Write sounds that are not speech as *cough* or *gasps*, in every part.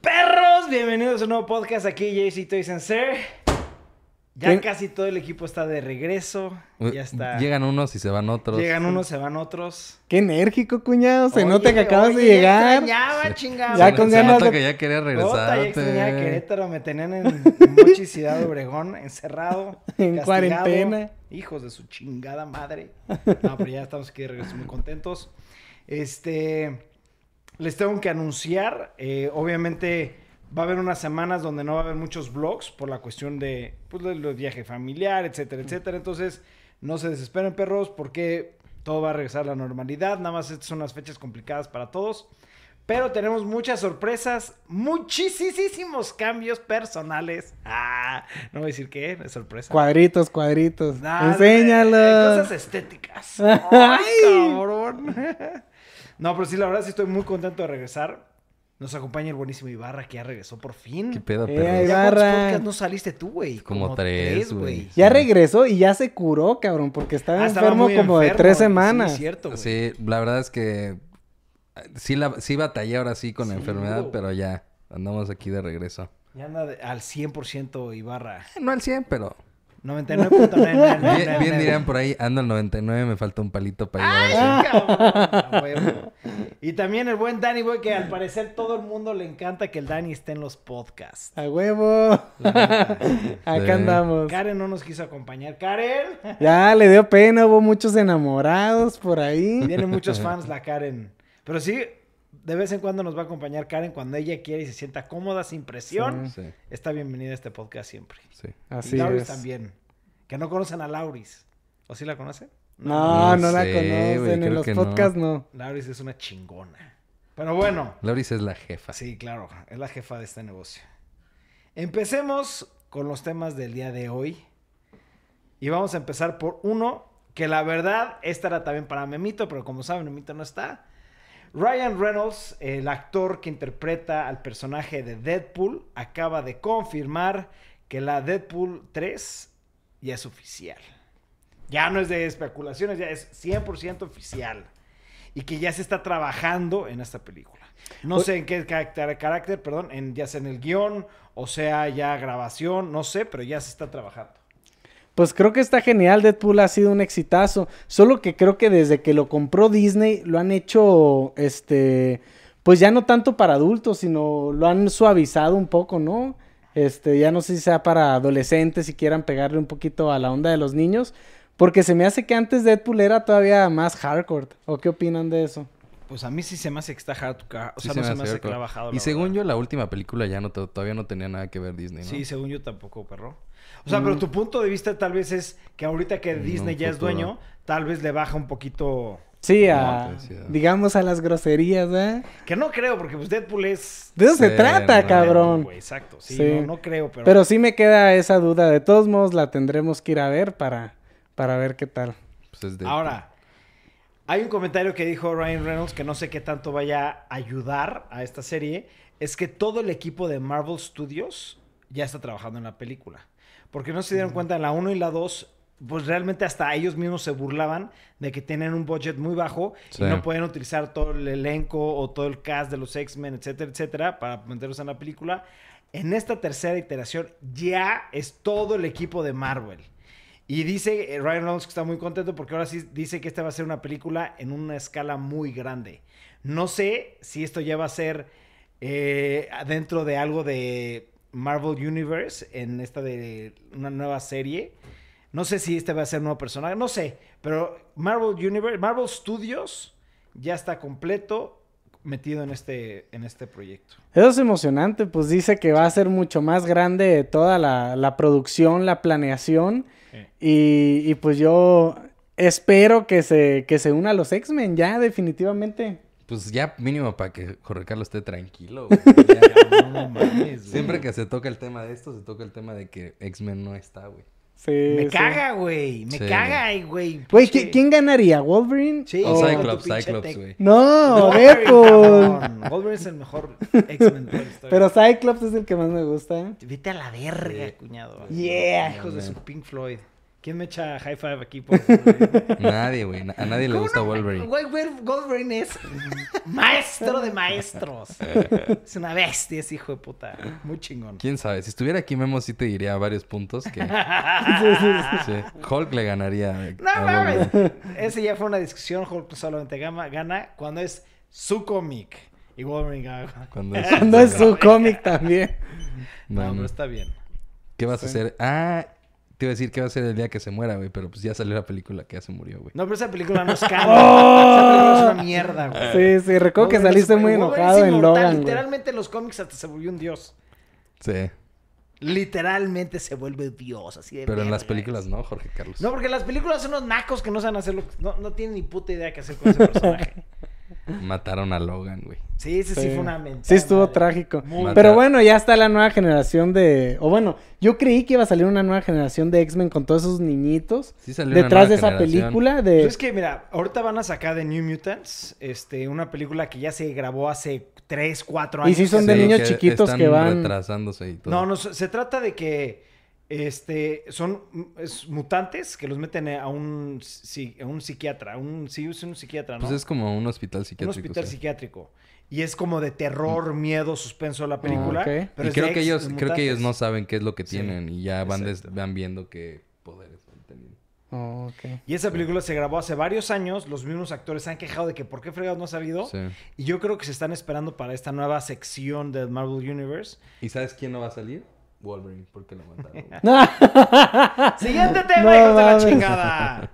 Perros, bienvenidos a un nuevo podcast aquí, JC Toy Sensei. Ya ¿Quién? casi todo el equipo está de regreso. Ya está. Llegan unos y se van otros. Llegan unos, se van otros. Qué enérgico, cuñado. Se Oye, nota que acabas oye, de llegar. Ya extrañaba. Ya Se con nota ganas de- que ya quería Puta, ya extrañaba Querétaro, me tenían en *laughs* Mochi Ciudad Obregón, encerrado. *laughs* En castigado. cuarentena. Hijos de su chingada madre. *laughs* No, pero ya estamos aquí de regreso muy contentos. Este, les tengo que anunciar, eh, obviamente va a haber unas semanas donde no va a haber muchos vlogs por la cuestión de, pues, de los viajes familiar, etcétera, etcétera. Entonces, no se desesperen, perros, porque todo va a regresar a la normalidad. Nada más estas son unas fechas complicadas para todos. Pero tenemos muchas sorpresas, muchísimos cambios personales. Ah, no voy a decir qué, es sorpresa. Cuadritos, cuadritos. Nada, Enséñalo. Cosas estéticas. *laughs* Ay, cabrón. *laughs* No, pero sí, la verdad sí estoy muy contento de regresar. Nos acompaña el buenísimo Ibarra, que ya regresó por fin. ¿Qué pedo, Eh, perro? ahí ¿Ya va. cuántos Ibarra. no saliste tú, güey? Como tres, güey. Ya regresó y ya se curó, cabrón, porque estaba Ah, estaba enfermo como de tres sí, semanas. es cierto, güey. Sí, la verdad es que eh, sí, la, sí batallé ahora sí con la Sí, enfermedad, pero ya andamos aquí de regreso. Ya anda de- al 100% Ibarra. Eh, No al 100, pero 99.999. bien, bien dirían por ahí, ando al 99, me falta un palito para llegar Ay, cabrón, *laughs* a huevo. Y también el buen Dani, güey, que al parecer todo el mundo le encanta que el Dani esté en los podcasts. A huevo. *laughs* Acá Sí. andamos. Karen no nos quiso acompañar. Karen. Ya le dio pena, hubo muchos enamorados por ahí. Tiene muchos fans la Karen. Pero sí, de vez en cuando nos va a acompañar Karen cuando ella quiere y se sienta cómoda, sin presión. Sí, Está bienvenida a este podcast siempre. sí. Así y Lauris es. también. Que no conocen a Lauris. ¿O sí la conocen? No, no, No la sé, conocen. en los que no. podcasts no. Lauris es una chingona. Pero bueno. Lauris es la jefa. Sí, claro, es la jefa de este negocio. Empecemos con los temas del día de hoy. Y vamos a empezar por uno que la verdad, esta era también para Memito, pero como saben, Memito no está. Ryan Reynolds, el actor que interpreta al personaje de Deadpool, acaba de confirmar que la Deadpool 3 ya es oficial. Ya no es de especulaciones, ya es 100% oficial. Y que ya se está trabajando en esta película. No sé en qué carácter, carácter, perdón, en, ya sea en el guion, o sea ya grabación, no sé, pero ya se está trabajando. Pues creo que está genial. Deadpool ha sido un exitazo. Solo que creo que desde que lo compró Disney lo han hecho, este, pues ya no tanto para adultos, sino lo han suavizado un poco, ¿no? Este, ya no sé si sea para adolescentes y quieran pegarle un poquito a la onda de los niños. Porque se me hace que antes Deadpool era todavía más hardcore. ¿O qué opinan de eso? Pues a mí sí se me hace que está hardcore. O Sí sea, se no me se me hace hace que la ha bajado. Y según verdad. yo, la última película ya no to- todavía no tenía nada que ver Disney, ¿no? Sí, según yo tampoco, perro. O sea, pero tu punto de vista tal vez es que ahorita que En Disney ya es dueño, tal vez le baja un poquito. Sí, a, digamos a las groserías, ¿eh? Que no creo, porque pues Deadpool es. De eso se trata, no. cabrón. Exacto. Sí, Sí. No, no creo, pero. Pero sí me queda esa duda. De todos modos, la tendremos que ir a ver para, para ver qué tal. Pues es Ahora, hay un comentario que dijo Ryan Reynolds que no sé qué tanto vaya a ayudar a esta serie. Es que todo el equipo de Marvel Studios ya está trabajando en la película. Porque no se dieron cuenta en la 1 y la 2, pues realmente hasta ellos mismos se burlaban de que tienen un budget muy bajo Sí. y no pueden utilizar todo el elenco o todo el cast de los X-Men, etcétera, etcétera, para meterlos en la película. En esta tercera iteración ya es todo el equipo de Marvel. Y dice eh, Ryan Reynolds que está muy contento porque ahora sí dice que esta va a ser una película en una escala muy grande. No sé si esto ya va a ser eh, dentro de algo de Marvel Universe, en esta de una nueva serie. No sé si este va a ser un nuevo personaje, no sé. Pero Marvel Universe, Marvel Studios ya está completo metido en este, en este proyecto. Eso es emocionante, pues dice que va a ser mucho más grande toda la, la producción, la planeación. Y, y pues yo espero que se, que se una a los X-Men ya, definitivamente. Pues ya mínimo para que Jorge Carlos esté tranquilo. *laughs* güey. Ya. No, mames, güey. Siempre que se toca el tema de esto, se toca el tema de que X-Men no está, güey. Sí, Me sí. caga, güey. Me Sí. caga, güey. Güey, Pinche- ¿qui- ¿quién ganaría? ¿Wolverine? Sí, O Cyclops, Cyclops, güey. No, Deadpool. Wolverine es el mejor X-Men de la historia. Pero Cyclops es el que más me gusta. Vete a la verga, Sí. cuñado. Yeah. Hijos de su Pink Floyd. ¿Quién me echa high five aquí? Por? *laughs* Nadie, güey. A nadie le ¿Cómo gusta no? Wolverine. Güey, güey, Wolverine es *laughs* maestro de maestros. Es una bestia ese hijo de puta. Muy chingón. ¿Quién sabe? Si estuviera aquí Memo sí te diría varios puntos que... *laughs* sí. Hulk le ganaría No mames. Ese ya fue una discusión. Hulk solamente gana cuando es su cómic. Y Wolverine gana. Cuando es, Cuando es su cómic también. No, No, pero está bien. ¿Qué vas a hacer? Ah, te iba a decir qué va a ser el día que se muera, güey. Pero pues ya salió la película que ya se murió, güey. No, pero esa película no es. *laughs* Esa película es una *laughs* mierda, güey. Sí, sí, recuerdo que saliste muy enojado en. Logan. Literalmente en los cómics hasta se volvió un dios. Sí. Literalmente se vuelve dios, así de Pero en las películas no, Jorge Carlos. No, porque las películas son unos nacos que no saben hacer lo que... No, no tienen ni puta idea qué hacer con ese *laughs* personaje. Mataron a Logan, güey. Sí, ese sí, Sí. fue una mentada. Sí, estuvo madre. trágico. Muy- Pero bueno, ya está la nueva generación de... O bueno, yo creí que iba a salir una nueva generación de X-Men con todos esos niñitos. Sí salió una Detrás de esa generación. película Pues de... es que, mira, ahorita van a sacar de New Mutants, este, una película que ya se grabó hace 3, 4 Y años. sí son de niños chiquitos están que van- retrasándose y todo. No, no, se trata de que este, son es mutantes que los meten a un, a un psiquiatra, a un, sí, es un psiquiatra, ¿no? Pues es como un hospital un psiquiátrico. hospital sí. psiquiátrico. Y es como de terror, miedo, suspenso la película. ok. pero y creo que ellos, creo que ellos no saben qué es lo que Sí, tienen y ya van, des- van viendo qué poderes van teniendo. Oh, ok. Y esa película se grabó hace varios años. Los mismos actores se han quejado de que por qué fregados no ha salido. Sí. Y yo creo que se están esperando para esta nueva sección del Marvel Universe. ¿Y sabes quién no va a salir? Wolverine, porque lo mataron. *laughs* Siguiente tema, No hijos de la chingada.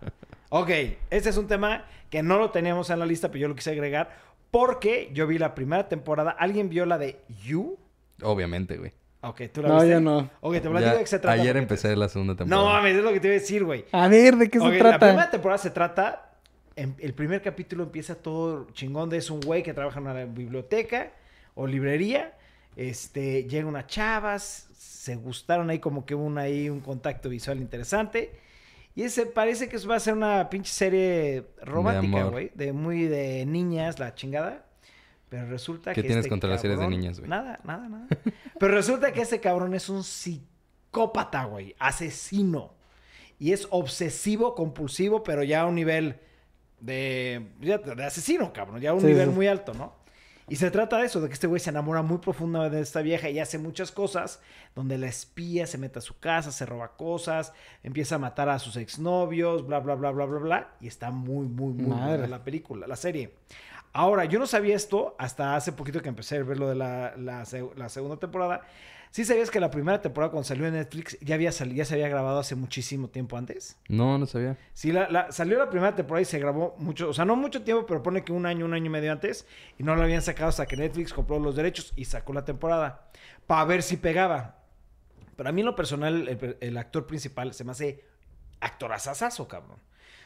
Ok, este es un tema que no lo teníamos en la lista, pero yo lo quise agregar porque yo vi la primera temporada. ¿Alguien vio la de You? Obviamente, güey. Ok, tú la No, viste. yo no. Ok, te Ya- platico de qué se trata. ayer empecé la segunda temporada. No mames, es lo que te iba a decir, güey. A ver, ¿de qué Ok, se La trata? primera temporada se trata. en- el primer capítulo empieza todo chingón de es un güey que trabaja en una biblioteca o librería. Este, llega unas chavas, se gustaron ahí como que hubo un, ahí un contacto visual interesante. Y ese parece que va a ser una pinche serie romántica, güey. De muy de niñas, la chingada. Pero resulta ¿Qué que. tienes este contra las series de niñas, güey? Nada, nada, nada. Pero resulta que ese cabrón es un psicópata, güey. Asesino. Y es obsesivo, compulsivo, pero ya a un nivel de, de asesino, cabrón. Ya a un Sí, nivel sí. muy alto, ¿no? Y se trata de eso, de que este güey se enamora muy profundamente de esta vieja y hace muchas cosas donde la espía, se mete a su casa, se roba cosas, empieza a matar a sus exnovios, bla, bla, bla, bla, bla, bla. Y está muy, muy, muy buena la película, la serie. Ahora, yo no sabía esto hasta hace poquito que empecé a ver lo de la, la segunda temporada. Sí sabías que la primera temporada cuando salió en Netflix ya, había ya se había grabado hace muchísimo tiempo antes. No, no sabía. Sí, la, la- salió la primera temporada y se grabó mucho, o sea, no mucho tiempo, pero pone que un año, un año y medio antes, y no lo habían sacado hasta que Netflix compró los derechos y sacó la temporada, para ver si pegaba. Pero a mí en lo personal, el, el actor principal se me hace actorazazazo, cabrón.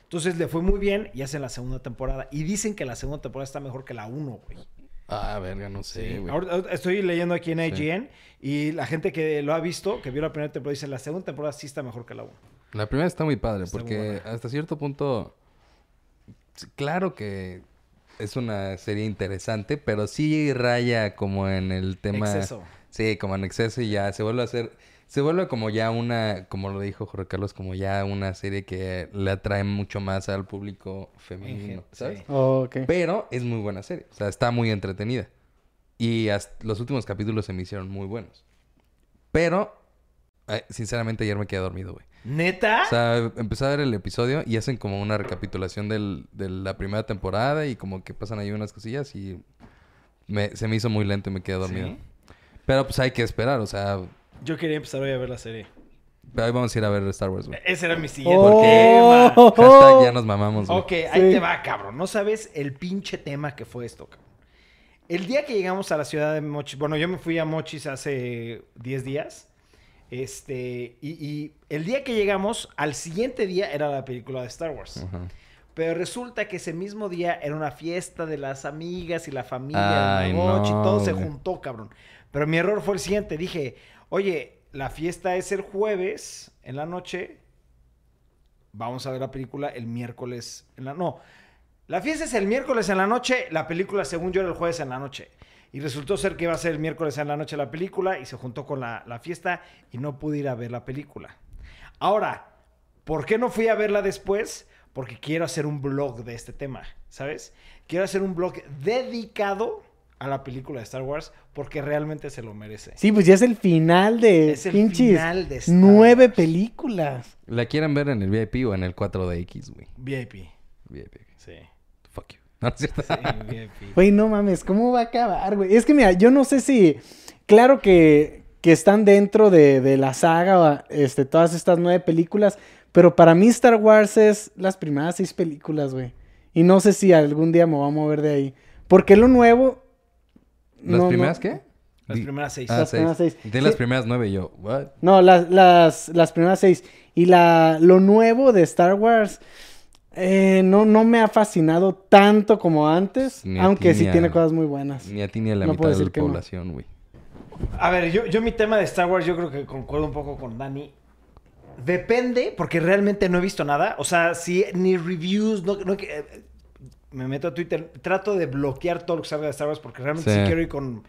Entonces le fue muy bien y hacen la segunda temporada. Y dicen que la segunda temporada está mejor que la uno, güey. Ah, verga, no sé, güey. Ahora- estoy leyendo aquí en Sí. IGN y la gente que lo ha visto, que vio la primera temporada, dice la segunda temporada sí está mejor que la uno. La primera está muy padre Está porque muy hasta cierto punto, sí, claro que es una serie interesante, pero sí raya como en el tema... Exceso. Sí, como en exceso y ya se vuelve a hacer... Se vuelve como ya una, como lo dijo Jorge Carlos, como ya una serie que le atrae mucho más al público femenino, Sí. ¿sabes? Oh, ok. Pero es muy buena serie, o sea, está muy entretenida. Y hasta los últimos capítulos se me hicieron muy buenos. Pero, eh, sinceramente, ayer me quedé dormido, güey. ¿Neta? O sea, empecé a ver el episodio y hacen como una recapitulación del, de la primera temporada y como que pasan ahí unas cosillas y me- se me hizo muy lento y me quedé dormido. ¿Sí? Pero pues hay que esperar, o sea, Yo quería empezar hoy a ver la serie. pero ahí vamos a ir a ver Star Wars, güey. Ese era mi siguiente Oh. tema. Hashtag ya nos mamamos, güey. Ok, ahí Sí. te va, cabrón. No sabes el pinche tema que fue esto, cabrón. El día que llegamos a la ciudad de Mochis, bueno, yo me fui a Mochis hace 10 días. Este, y, y el día que llegamos, al siguiente día era la película de Star Wars. Ajá. Pero resulta que ese mismo día era una fiesta de las amigas y la familia Ay, de Mochi, no, todo se juntó, cabrón. Pero mi error fue el siguiente, dije, oye, la fiesta es el jueves en la noche, vamos a ver la película el miércoles en la... No, la fiesta es el miércoles en la noche, la película según yo era el jueves en la noche. Y resultó ser que iba a ser el miércoles en la noche la película y se juntó con la, la fiesta y no pude ir a ver la película. Ahora, ¿Por qué no fui a verla después? Porque quiero hacer un blog de este tema, ¿sabes? Quiero hacer un blog dedicado a la película de Star Wars porque realmente se lo merece. Sí, pues ya es el final de Es el pinches final de Star nueve Wars. películas. ¿La quieren ver en el VIP o en el 4DX, güey? VIP. VIP. Sí. Fuck you. No, no es cierto. Sí, VIP. *laughs* Güey, no mames, ¿cómo va a acabar, güey? Es que mira, yo no sé si. Claro que, que están dentro de, de la saga, este, todas estas nueve películas. Pero para mí, Star Wars es las primeras seis películas, güey. Y no sé si algún día me voy a mover de ahí. Porque lo nuevo. ¿Las no, primeras no- qué? Las Di- primeras seis. Ah, Las seis. primeras seis. De las Sí. primeras nueve y yo, what? No, las, las, las primeras seis. Y la, lo nuevo de Star Wars eh, no, no me ha fascinado tanto como antes. Ni aunque ti sí a- tiene cosas muy buenas. Ni a ti ni a la No mitad de la población, güey. A ver, yo, yo mi tema de Star Wars, yo creo que concuerdo un poco con Dani. Depende, porque realmente no he visto nada. O sea, si ni reviews, no, no- eh, me meto a Twitter, trato de bloquear todo lo que salga de Star Wars porque realmente sí, Sí. quiero ir con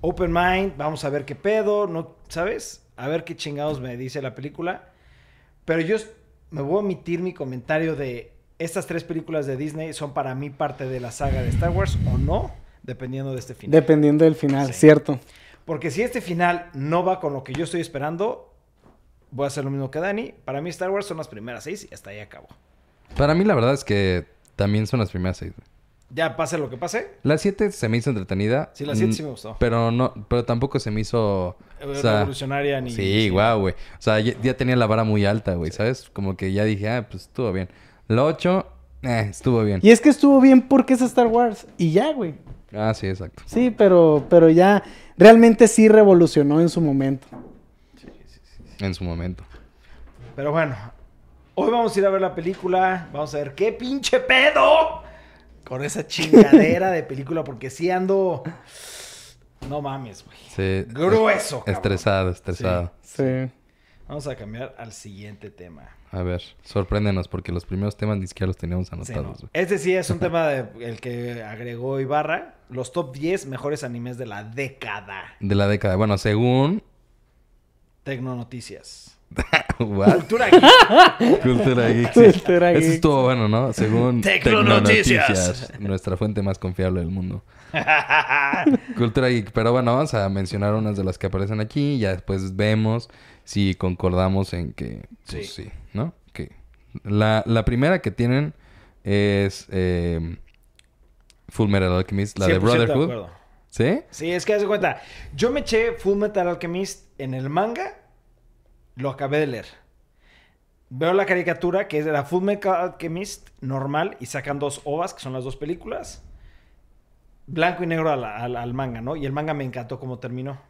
open mind. Vamos a ver qué pedo, no, ¿sabes? A ver qué chingados me dice la película. Pero yo me voy a omitir mi comentario de estas tres películas de Disney son para mí parte de la saga de Star Wars o no, dependiendo de este final. Dependiendo del final, Sí. cierto. Porque si este final no va con lo que yo estoy esperando, voy a hacer lo mismo que Dani. Para mí Star Wars son las primeras seis y hasta ahí acabo. Para mí la verdad es que también son las primeras seis, güey. Ya pase lo que pase. La 7 se me hizo entretenida. Sí, la siete mm, sí me gustó. Pero no, pero tampoco se me hizo. o sea, revolucionaria ni... Sí, guau, güey. O sea, ya, ya tenía la vara muy alta, güey, ¿sabes? Como que ya dije, ah, pues estuvo bien. La 8, eh, estuvo bien. Y es que estuvo bien porque es Star Wars. Y ya, güey. Ah, sí, exacto. Sí, pero, pero ya realmente sí revolucionó en su momento. En su momento. Pero bueno, hoy vamos a ir a ver la película. Vamos a ver qué pinche pedo con esa chingadera de película. Porque sí ando... No mames, güey. Sí. Grueso, cabrón. Estresado, estresado. Sí. Vamos a cambiar al siguiente tema. A ver, sorpréndenos porque los primeros temas ni siquiera los teníamos Sí, no. anotados. Este sí es un *laughs* tema de, el que agregó Ibarra. Los top 10 mejores animes de la década. De la década. Bueno, según... Tecnonoticias. What? *laughs* Cultura geek. *laughs* Cultura Geek. sí. Cultura Eso estuvo bueno, ¿no? Según Tecnonoticias. Tecnoticias, nuestra fuente más confiable del mundo. *laughs* Cultura Geek. Pero bueno, vamos a mencionar unas de las que aparecen aquí. Y ya después vemos si concordamos en que... Pues, Sí. sí. ¿no? Que la, la primera que tienen es... eh, Full Metal Alchemist, la de 100% Brotherhood. ¿Sí? Sí, es que haz de cuenta. Yo me eché Full Metal Alchemist en el manga. Lo acabé de leer. Veo la caricatura que es de la Full Metal Alchemist normal y sacan dos ovas, que son las dos películas. Blanco y negro al, al- al manga, ¿no? Y el manga me encantó cómo terminó.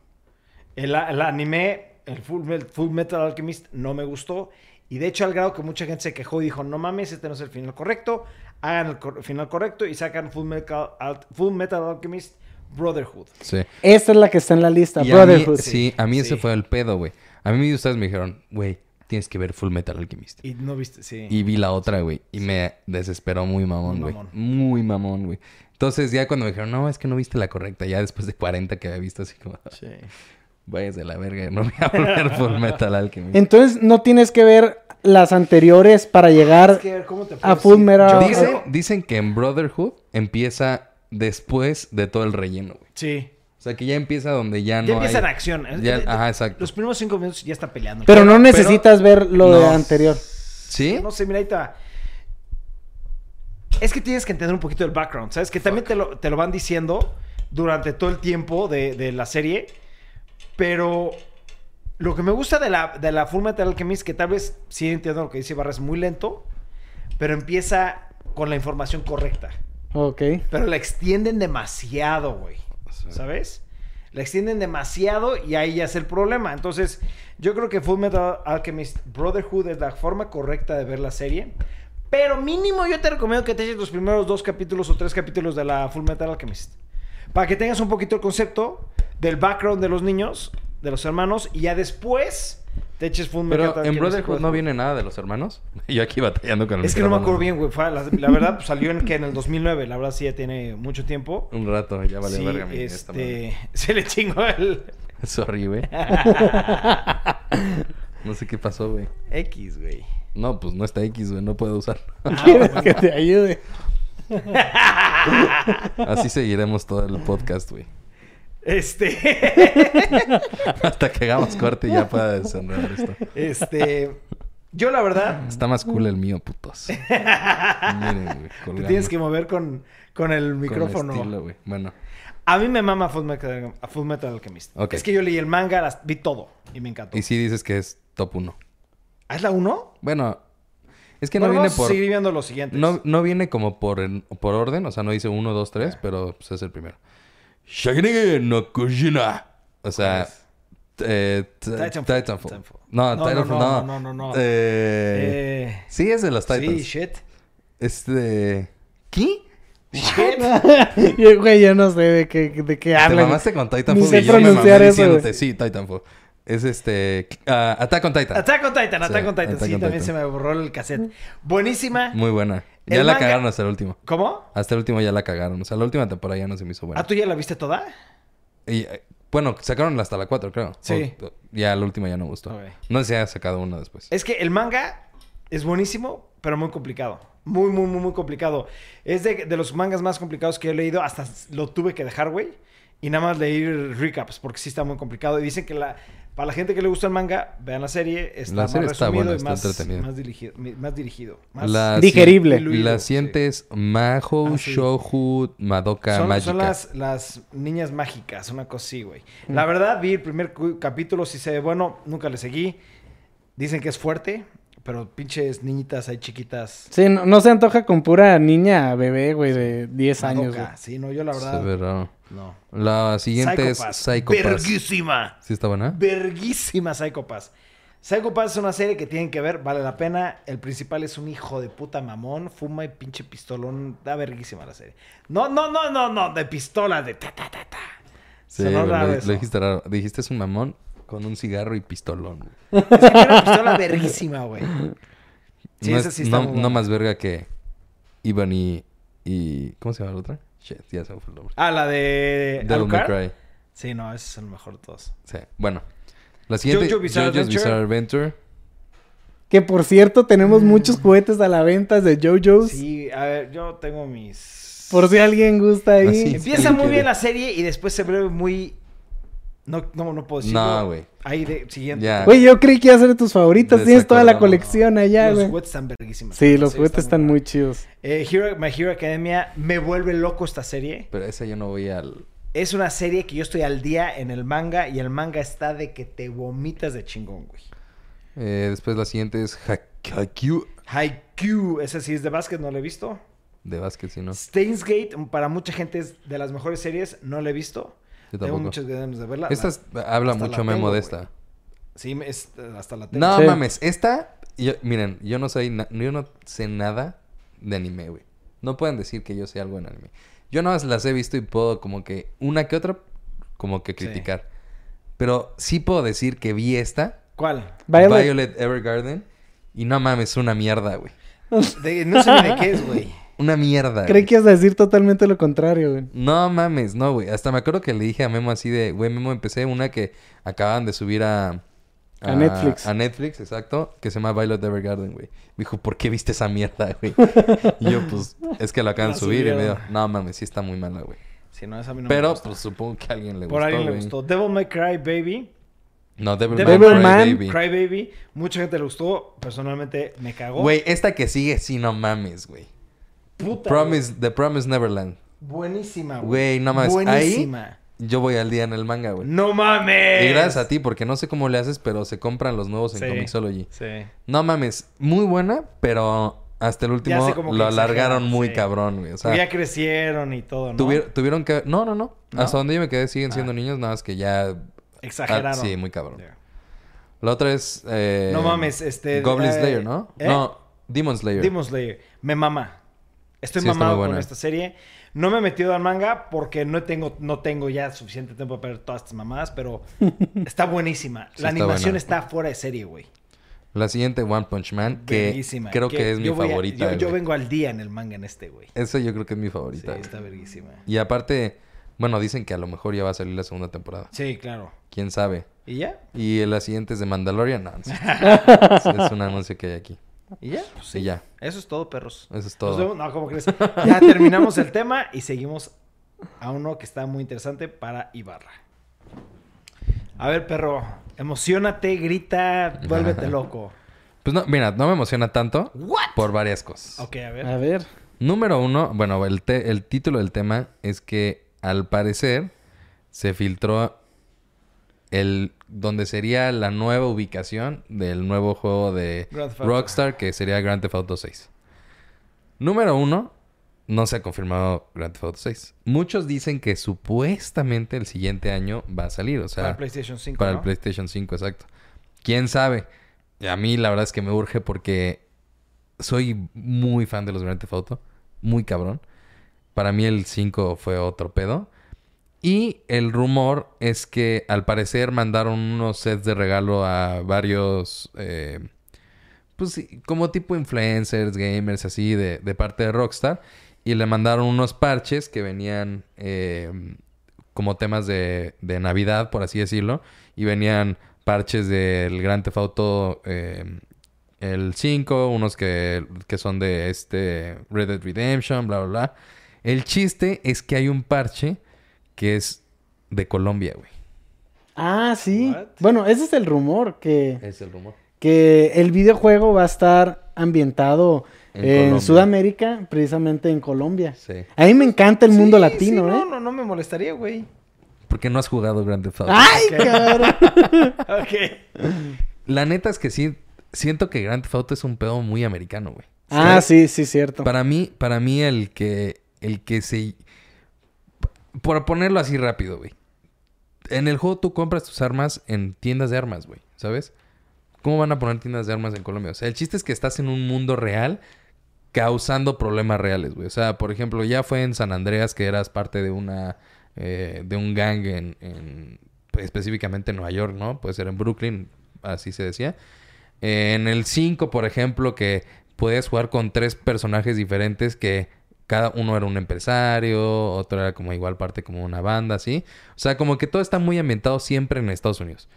El, el anime, el Full, Metal Alchemist, no me gustó. Y de hecho, al grado que mucha gente se quejó y dijo: No mames, este no es el final correcto. Hagan el cor- final correcto y sacan Full Metal, Al- Full Metal Alchemist Brotherhood. Sí. Esta es la que está en la lista, Y a mí, Brotherhood. sí, a mí ese fue el pedo, güey. A mí ustedes me dijeron, güey, tienes que ver Full Metal Alchemist. Y no viste, sí. Y vi la otra, güey. Y me desesperó muy mamón, Muy güey. mamón. Muy mamón, güey. Entonces ya cuando me dijeron, no, es que no viste la correcta. Ya después de 40 que había visto así como, Sí. *laughs* váyase a la verga. No voy a volver *laughs* Full Metal Alchemist. Entonces no tienes que ver las anteriores para llegar Es que, ¿cómo te puedo a Full? Metal Dicen, Alchemist. dicen que en Brotherhood empieza después de todo el relleno, güey. Sí. O sea que ya empieza donde ya no Ya empieza hay... en acción. Ya- Eh, eh, ajá, exacto. Los primeros cinco minutos ya está peleando. Pero no pero- necesitas ver lo de anterior. ¿Sí? No sé, mira, ahí está. Es que tienes que entender un poquito el background, ¿sabes? Que también te lo, te lo van diciendo durante todo el tiempo de, de la serie. Pero lo que me gusta de la, de la Full Metal Alchemist, que tal vez sí entiendo lo que dice Barra, es muy lento, pero empieza con la información correcta. Ok. Pero la extienden demasiado, güey. ¿Sabes? La extienden demasiado y ahí ya es el problema. Entonces, yo creo que Full Metal Alchemist Brotherhood es la forma correcta de ver la serie. Pero mínimo yo te recomiendo que te eches los primeros dos capítulos o tres capítulos de la Full Metal Alchemist. Para que tengas un poquito el concepto del background de los niños, de los hermanos, y ya después te eches Full Pero en Brotherhood no viene nada de los hermanos. *laughs* Yo aquí batallando con el Es que no me acuerdo bien, güey. La, la verdad, pues, salió en, que en el 2009. La verdad sí ya tiene mucho tiempo. Un rato, ya vale sí, verga mi esta este, *laughs* se le chingó el... *laughs* Sorry, güey. No sé qué pasó, güey. X, güey. No, pues no está X, güey. No puedo usarlo. ¿Quieres que te ayude? Así seguiremos todo el podcast, güey. Este. *laughs* Hasta que hagamos corte y ya pueda desenredar esto. este. Yo, la verdad, Está más cool el mío, putos. Miren, güey. te tienes que mover con, con el Con micrófono. estilo, güey. Bueno, A mí me mama Full Metal, Full Metal Alchemist. Ok. Es que yo leí el manga, las- vi todo y me encantó. y sí dices que es top 1. ¿Ah, ¿Es la 1? Bueno, es que no Bueno, viene por... seguir viendo los siguientes. No, no viene como por, en- por orden, o sea, no dice 1, 2, 3, pero pues, es el primero. No Kujina. O sea, eh, Titanfall. No, No, Titanfall no, no. no, no, no. Eh, Eh, sí, es de los Titans. sí, shit. Este... ¿Qué? Shit. Yo, güey, yo no sé de qué, de qué Te hablan. mamaste con Ni Titanfall sé y yo me pronunciar eso, sí, Titanfall. Es este... ah, Attack on Titan. Attack on Titan, Sí, Attack on Titan. Attack Sí, on también Titan. se me borró el cassette. Buenísima. Muy buena. Ya El la manga- cagaron hasta el último. ¿Cómo? Hasta el último ya la cagaron. O sea, la última temporada ya no se me hizo buena. ¿Ah, tú ya la viste toda? Y, eh, bueno, sacaron hasta la 4, creo. Sí. O- ya la última ya no gustó. No sé si ha sacado una después. Es que el manga es buenísimo, pero muy complicado. Muy, muy, muy, muy complicado. Es de, de los mangas más complicados que he leído. Hasta lo tuve que dejar, güey. Y nada más leer recaps, porque sí está muy complicado. Y dicen que la, para la gente que le gusta el manga, vean la serie. Está La más serie está resumido buena, y está más, entretenido. más dirigido. Más dirigido más La Digerible. si- diluido, La sí. siguiente es Maho Ah, sí. Madoka son, Magica. son las, las niñas mágicas, una cosa así, güey. La verdad, vi el primer capítulo, sí se ve bueno, nunca le seguí. Dicen que es fuerte, pero pinches niñitas ahí chiquitas. Sí, no, no se antoja con pura niña bebé, güey, de 10 años, güey. Sí, no, yo la Se verdad. ve raro. No. La siguiente es Psycho Pass. Verguísima. ¿Sí está buena? Verguísima Psycho Pass. Psycho Pass es una serie que tienen que ver, vale la pena. El principal es un hijo de puta mamón, fuma y pinche pistolón. Da verguísima la serie. No, no, no, no, no, de pistola, de ta, ta, ta, ta. Sí, Sonó güey, raro lo, eso. lo dijiste raro. Dijiste es un mamón con un cigarro y pistolón. Es *laughs* que una pistola verguísima, güey. Sí, no, esa es- sí está no- muy no más verga que Ivan y, y... ¿Cómo se llama la otra? Shit, ya se me fue el nombre. Ah, la de Devil May Alucard. Cry. Sí, no, ese es el mejor de todos. Sí. Bueno. La siguiente... Jojo Bizarre JoJo's Adventure. Bizarre Adventure. Que por cierto, tenemos muchos juguetes a la venta de JoJo's. Sí, a ver, yo tengo mis... Por si alguien gusta ahí. Ah, sí. Empieza Sí, muy quiere. bien la serie y después se vuelve muy... No, no, no puedo decirlo. No, güey. Ahí de siguiente. Ya. Güey, yo creí que iba a ser de tus favoritas. Tienes toda la colección allá, los güey. juguetes están verguísimos. Sí, los juguetes está están muy buena. chidos. Eh, Hero- My Hero Academia me vuelve loco esta serie. Pero esa yo no voy al... Es una serie que yo estoy al día en el manga y el manga está de que te vomitas de chingón, güey. Eh, después la siguiente es Ha- Haikyuu. Haikyuu, ese sí es de básquet, no lo he visto. De básquet, sí, ¿no? Steins Gate, para mucha gente es de las mejores series, no la he visto. Yo Tengo muchas ganas de verla. Esta La- es- habla hasta mucho Memo tengo, de esta. Sí, es- hasta la tengo. No Sí. mames, esta... yo- miren, yo no soy... yo no sé nada de anime, güey. No pueden decir que yo sé algo en anime. Yo nada más las he visto y puedo como que... Una que otra, como que Sí. criticar. Pero sí puedo decir que vi esta... ¿Cuál? Violet. Violet Evergarden. Y no mames, una mierda, güey. No sé ni de qué es, güey. Una mierda. Creí que ibas a decir totalmente lo contrario, güey. No mames, no, güey. Hasta me acuerdo que le dije a Memo así de, güey, Memo, empecé una que acaban de subir a... A Netflix. A Netflix, exacto. Que se llama Violet Evergarden, güey. Me dijo, ¿por qué viste esa mierda, güey? y yo, pues, es que la acaban de *laughs* subir. Y me dijo, no mames, sí está muy mala, güey. Sí, no, esa a mí no me Pero, gusta. pues, supongo que a alguien le Por gustó, alguien le güey. gustó. Devil May Cry Baby. No, Devil, Devil May Man Cry, Baby. Cry Baby. Mucha gente le gustó. Personalmente me cagó. Güey, esta que sigue, sí, no mames, güey. Puta. Promise, The Promise Neverland. Buenísima, güey. Güey, no mames. Ahí yo voy al día en el manga, güey. No mames. Y gracias a ti, porque no sé cómo le haces, pero se compran los nuevos en Sí. Comixology. Sí. No mames, muy buena, pero hasta el último lo alargaron muy sí. cabrón, güey. O sea, ya crecieron y todo, ¿no? tuvier- tuvieron que... No, no, no, ¿No? Hasta donde yo me quedé siguen siendo Ah. niños, nada más que ya... Exageraron. Ah, sí, muy cabrón. Yeah. La otra es... eh, No mames, este... Goblin eh, Slayer, ¿no? ¿eh? No, Demon Slayer. Demon Slayer. Me mama. Estoy Sí, mamado con esta serie. No me he metido al manga porque no tengo, no tengo ya suficiente tiempo para ver todas estas mamadas, pero *laughs* está buenísima. Sí, La está animación buena. está fuera de serie, güey. La siguiente, One Punch Man, que Verguísima. creo que, es mi a- favorita. yo, vengo al día en el manga en este, güey. Esa yo creo que es mi Sí, favorita. güey. está verguísima. Y aparte, bueno, dicen que a lo mejor ya va a salir la segunda temporada. Sí, claro. ¿Quién sabe? ¿Y ya? Y la siguiente es de Mandalorian. No, no sé. es, *laughs* es un anuncio que hay aquí. ¿Y ya? Pues Sí, ya. Eso es todo, perros. Eso es Nos todo. vemos- No, ¿cómo crees? *laughs* Ya terminamos el tema y seguimos a uno que está muy interesante para Ibarra. A ver, perro, emocionate, grita, vuélvete *laughs* loco. Pues no, mira, no me emociona tanto ¿What? por varias cosas. Ok, a ver. A ver. Número uno, bueno, el, te- el título del tema es que al parecer se filtró el donde sería la nueva ubicación del nuevo juego de. Rockstar que sería Grand Theft Auto 6. Número uno, no se ha confirmado Grand Theft Auto 6. Muchos dicen que supuestamente el siguiente año va a salir, o sea, para el PlayStation 5, para ¿no? el PlayStation 5, exacto. ¿Quién sabe? Y A mí la verdad es que me urge porque soy muy fan de los Grand Theft Auto. Muy cabrón. Para mí el 5 fue otro pedo. Y el rumor es que al parecer mandaron unos sets de regalo a varios... eh, pues como tipo influencers, gamers, así, de, de parte de Rockstar. Y le mandaron unos parches que venían eh, como temas de, de Navidad, por así decirlo. Y venían parches del Grand Theft Auto eh, el 5, unos que, que son de este Red Dead Redemption, bla, bla, bla. El chiste es que hay un parche que es de Colombia, güey. Ah, sí. What? Bueno, ese es el rumor, que, Es el rumor. que el videojuego va a estar ambientado En. Sudamérica, precisamente en Colombia. Sí. A mí me encanta el mundo latino, sí, ¿eh? No, no, no me molestaría, güey. Porque no has jugado Grand Theft Auto. ¡Ay, Ok. cabrón! *laughs* Ok. La neta es que sí, siento que Grand Theft Auto es un pedo muy americano, güey. ah, sí, sí, cierto. Para mí, para mí el que, el que se... Por ponerlo así rápido, güey. En el juego tú compras tus armas en tiendas de armas, güey. ¿Sabes? ¿Cómo van a poner tiendas de armas en Colombia? O sea, el chiste es que estás en un mundo real causando problemas reales, güey. O sea, por ejemplo, ya fue en San Andreas que eras parte de una... eh, de un gang en, pues, específicamente en Nueva York, ¿no? Puede ser en Brooklyn, así se decía. En el 5, por ejemplo, que podías jugar con tres personajes diferentes que cada uno era un empresario, otro era como igual parte como una banda, así. O sea, como que todo está muy ambientado siempre en Estados Unidos.